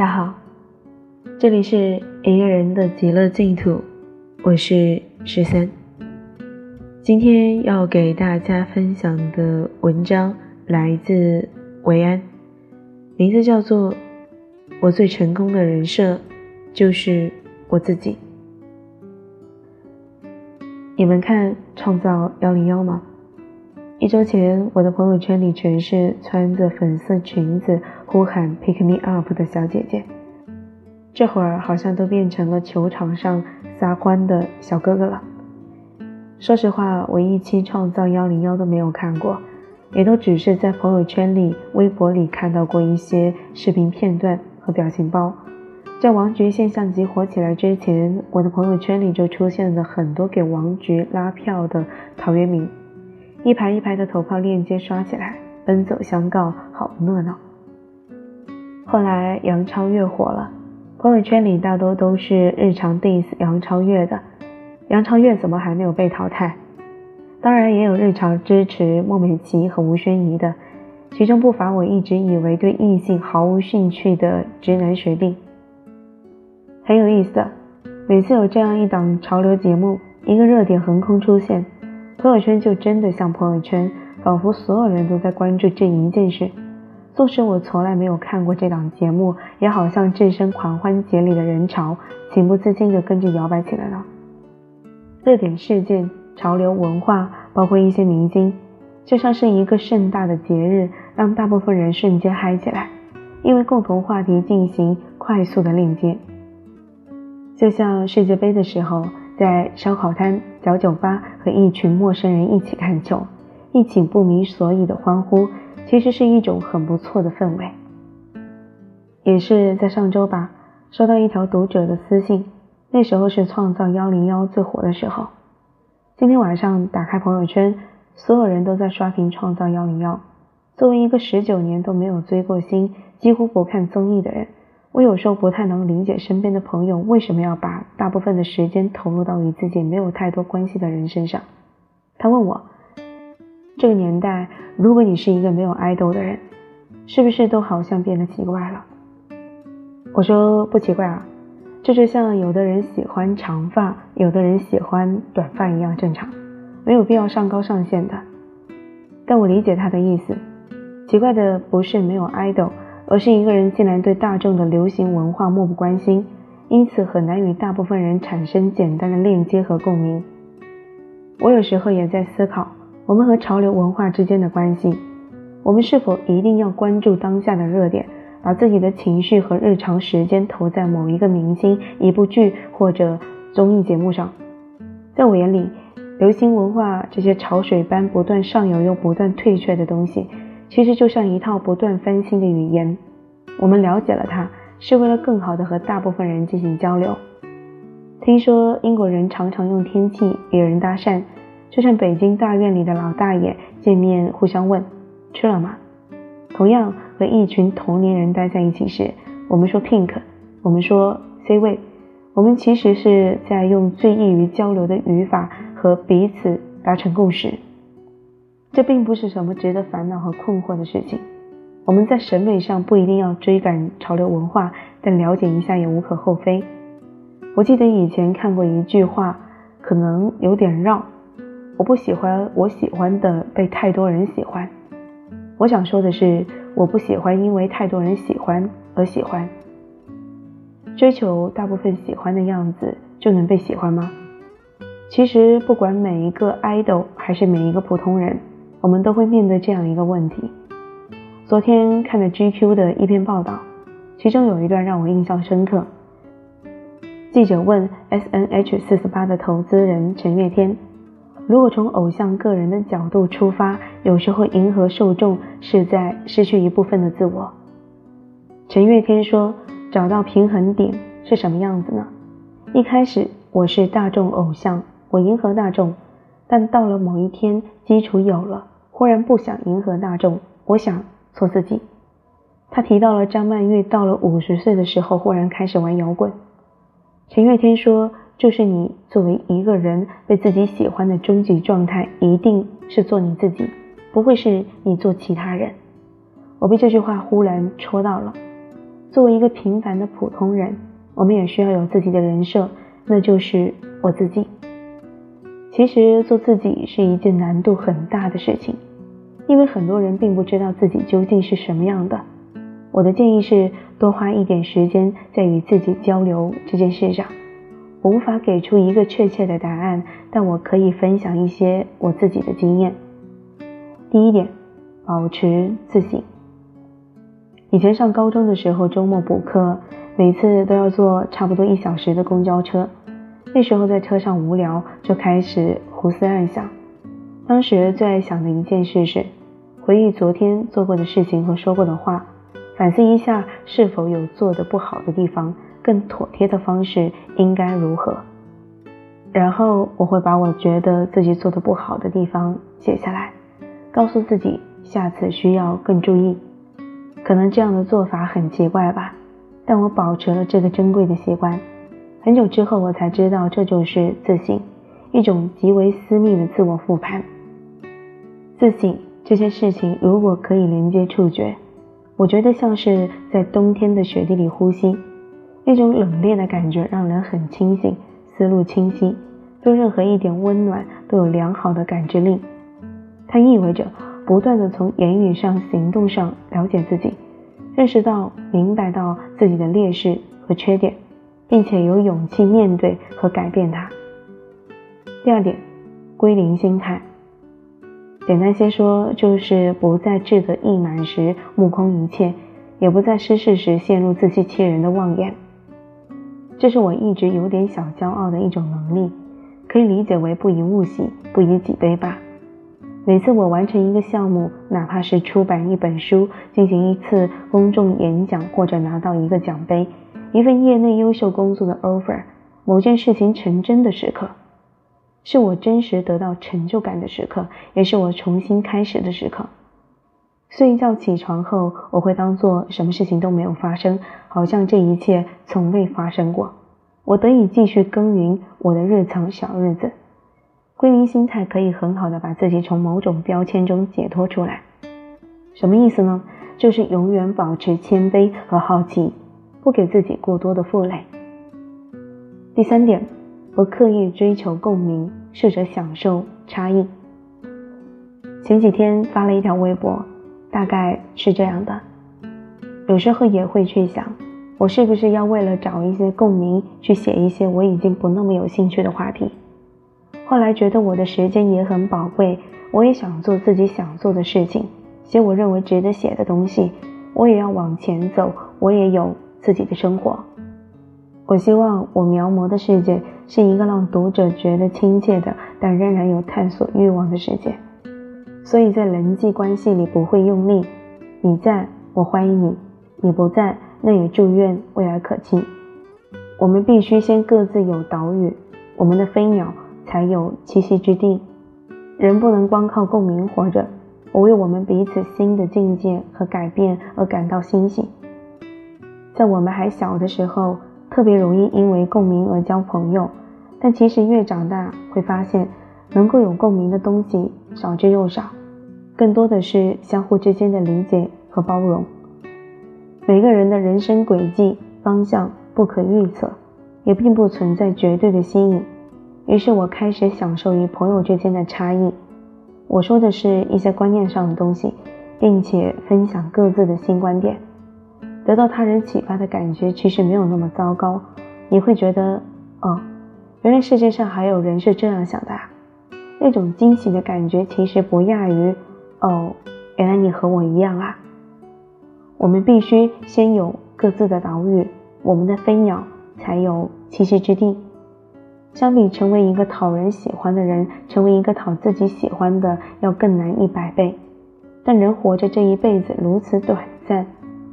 大家好，这里是一个人的极乐净土，我是十三。今天要给大家分享的文章来自维安，名字叫做《我最成功的人设就是我自己》。你们看《创造幺零幺》吗？一周前，我的朋友圈里全是穿着粉色裙子呼喊 “Pick me up” 的小姐姐，这会儿好像都变成了球场上撒欢的小哥哥了。说实话，我一期《创造幺零幺》都没有看过，也都只是在朋友圈里、微博里看到过一些视频片段和表情包。在王菊现象级火起来之前，我的朋友圈里就出现了很多给王菊拉票的陶渊明。一排一排的投票链接刷起来，奔走相告，好不热闹。后来杨超越火了，朋友圈里大多都是日常 diss 杨超越的。杨超越怎么还没有被淘汰？当然也有日常支持孟美岐和吴宣仪的，其中不乏我一直以为对异性毫无兴趣的直男学弟。很有意思的，每次有这样一档潮流节目，一个热点横空出现。朋友圈就真的像朋友圈，仿佛所有人都在关注这一件事。纵使我从来没有看过这档节目，也好像置身狂欢节里的人潮，情不自禁地跟着摇摆起来了。热点事件、潮流文化，包括一些明星，就像是一个盛大的节日，让大部分人瞬间嗨起来，因为共同话题进行快速的链接。就像世界杯的时候。在烧烤摊、小酒吧和一群陌生人一起看球，一起不明所以的欢呼，其实是一种很不错的氛围。也是在上周吧，收到一条读者的私信，那时候是创造幺零幺最火的时候。今天晚上打开朋友圈，所有人都在刷屏创造幺零幺。作为一个十九年都没有追过星、几乎不看综艺的人。我有时候不太能理解身边的朋友为什么要把大部分的时间投入到与自己没有太多关系的人身上。他问我，这个年代，如果你是一个没有爱豆的人，是不是都好像变得奇怪了？我说不奇怪啊，这就像有的人喜欢长发，有的人喜欢短发一样正常，没有必要上纲上线的。但我理解他的意思，奇怪的不是没有爱豆。而是一个人竟然对大众的流行文化漠不关心，因此很难与大部分人产生简单的链接和共鸣。我有时候也在思考，我们和潮流文化之间的关系。我们是否一定要关注当下的热点，把自己的情绪和日常时间投在某一个明星、一部剧或者综艺节目上？在我眼里，流行文化这些潮水般不断上游又不断退却的东西。其实就像一套不断翻新的语言，我们了解了它，是为了更好的和大部分人进行交流。听说英国人常常用天气与人搭讪，就像北京大院里的老大爷见面互相问吃了吗？同样和一群同龄人待在一起时，我们说 pink，我们说 C 位，我们其实是在用最易于交流的语法和彼此达成共识。这并不是什么值得烦恼和困惑的事情。我们在审美上不一定要追赶潮流文化，但了解一下也无可厚非。我记得以前看过一句话，可能有点绕。我不喜欢我喜欢的被太多人喜欢。我想说的是，我不喜欢因为太多人喜欢而喜欢。追求大部分喜欢的样子就能被喜欢吗？其实，不管每一个 idol 还是每一个普通人。我们都会面对这样一个问题。昨天看了 GQ 的一篇报道，其中有一段让我印象深刻。记者问 SNH 四四八的投资人陈月天：“如果从偶像个人的角度出发，有时候迎合受众是在失去一部分的自我。”陈月天说：“找到平衡点是什么样子呢？一开始我是大众偶像，我迎合大众，但到了某一天，基础有了。”忽然不想迎合大众，我想做自己。他提到了张曼玉到了五十岁的时候，忽然开始玩摇滚。陈月天说：“就是你作为一个人被自己喜欢的终极状态，一定是做你自己，不会是你做其他人。”我被这句话忽然戳到了。作为一个平凡的普通人，我们也需要有自己的人设，那就是我自己。其实做自己是一件难度很大的事情，因为很多人并不知道自己究竟是什么样的。我的建议是多花一点时间在与自己交流这件事上。我无法给出一个确切的答案，但我可以分享一些我自己的经验。第一点，保持自信。以前上高中的时候，周末补课，每次都要坐差不多一小时的公交车。那时候在车上无聊，就开始胡思乱想。当时最爱想的一件事是回忆昨天做过的事情和说过的话，反思一下是否有做的不好的地方，更妥帖的方式应该如何。然后我会把我觉得自己做的不好的地方写下来，告诉自己下次需要更注意。可能这样的做法很奇怪吧，但我保持了这个珍贵的习惯。很久之后，我才知道这就是自信，一种极为私密的自我复盘。自信这些事情，如果可以连接触觉，我觉得像是在冬天的雪地里呼吸，那种冷冽的感觉让人很清醒，思路清晰，对任何一点温暖都有良好的感知力。它意味着。不断的从言语上、行动上了解自己，认识到、明白到自己的劣势和缺点，并且有勇气面对和改变它。第二点，归零心态。简单些说，就是不在志得意满时目空一切，也不在失势时陷入自欺欺人的妄言。这是我一直有点小骄傲的一种能力，可以理解为不以物喜，不以己悲吧。每次我完成一个项目，哪怕是出版一本书、进行一次公众演讲，或者拿到一个奖杯、一份业内优秀工作的 offer，某件事情成真的时刻，是我真实得到成就感的时刻，也是我重新开始的时刻。睡觉起床后，我会当做什么事情都没有发生，好像这一切从未发生过，我得以继续耕耘我的日常小日子。归零心态可以很好的把自己从某种标签中解脱出来，什么意思呢？就是永远保持谦卑和好奇，不给自己过多的负累。第三点，不刻意追求共鸣，试着享受差异。前几天发了一条微博，大概是这样的：有时候也会去想，我是不是要为了找一些共鸣，去写一些我已经不那么有兴趣的话题。后来觉得我的时间也很宝贵，我也想做自己想做的事情，写我认为值得写的东西。我也要往前走，我也有自己的生活。我希望我描摹的世界是一个让读者觉得亲切的，但仍然有探索欲望的世界。所以在人际关系里不会用力。你在，我欢迎你；你不在，那也祝愿未来可期。我们必须先各自有岛屿，我们的飞鸟。才有栖息之地。人不能光靠共鸣活着。我为我们彼此新的境界和改变而感到欣喜。在我们还小的时候，特别容易因为共鸣而交朋友，但其实越长大，会发现能够有共鸣的东西少之又少，更多的是相互之间的理解和包容。每个人的人生轨迹方向不可预测，也并不存在绝对的吸引。于是我开始享受与朋友之间的差异。我说的是一些观念上的东西，并且分享各自的新观点，得到他人启发的感觉其实没有那么糟糕。你会觉得，哦，原来世界上还有人是这样想的。那种惊喜的感觉其实不亚于，哦，原来你和我一样啊。我们必须先有各自的岛屿，我们的飞鸟才有栖息之地。相比成为一个讨人喜欢的人，成为一个讨自己喜欢的要更难一百倍。但人活着这一辈子如此短暂，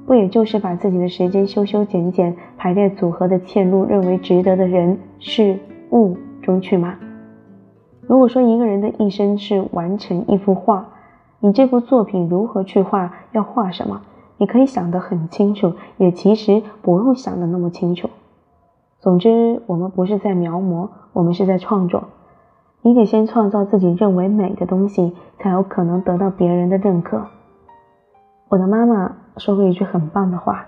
不也就是把自己的时间修修剪剪、排列组合的嵌入认为值得的人事物中去吗？如果说一个人的一生是完成一幅画，你这幅作品如何去画，要画什么，你可以想得很清楚，也其实不用想得那么清楚。总之，我们不是在描摹，我们是在创作。你得先创造自己认为美的东西，才有可能得到别人的认可。我的妈妈说过一句很棒的话：“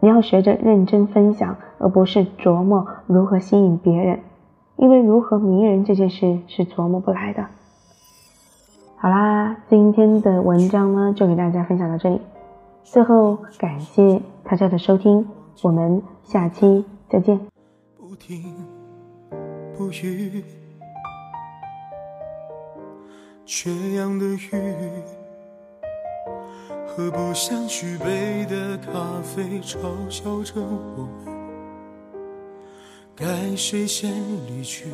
你要学着认真分享，而不是琢磨如何吸引别人，因为如何迷人这件事是琢磨不来的。好啦，今天的文章呢就给大家分享到这里。最后，感谢大家的收听，我们下期再见。不停不语，缺氧的鱼，喝不下去杯的咖啡，嘲笑着我们，该谁先离去？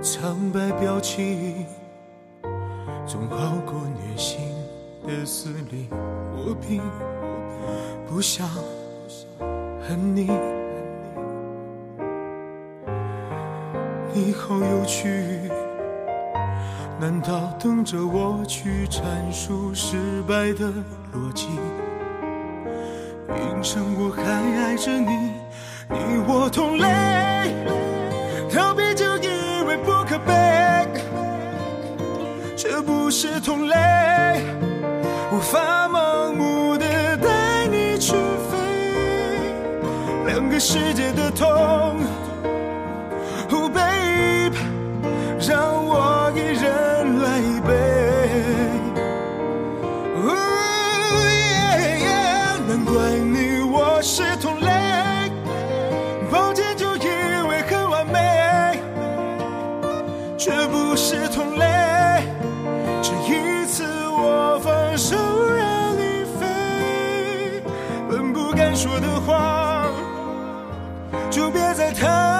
苍白表情，总好过虐心的撕裂。我并不想恨你，你好有趣，难道等着我去阐述失败的逻辑？凭什么我还爱着你？你我同类，逃避就以为不可悲，这不是同类，无法盲目的带你去飞，两个世界的痛不敢说的话，就别再谈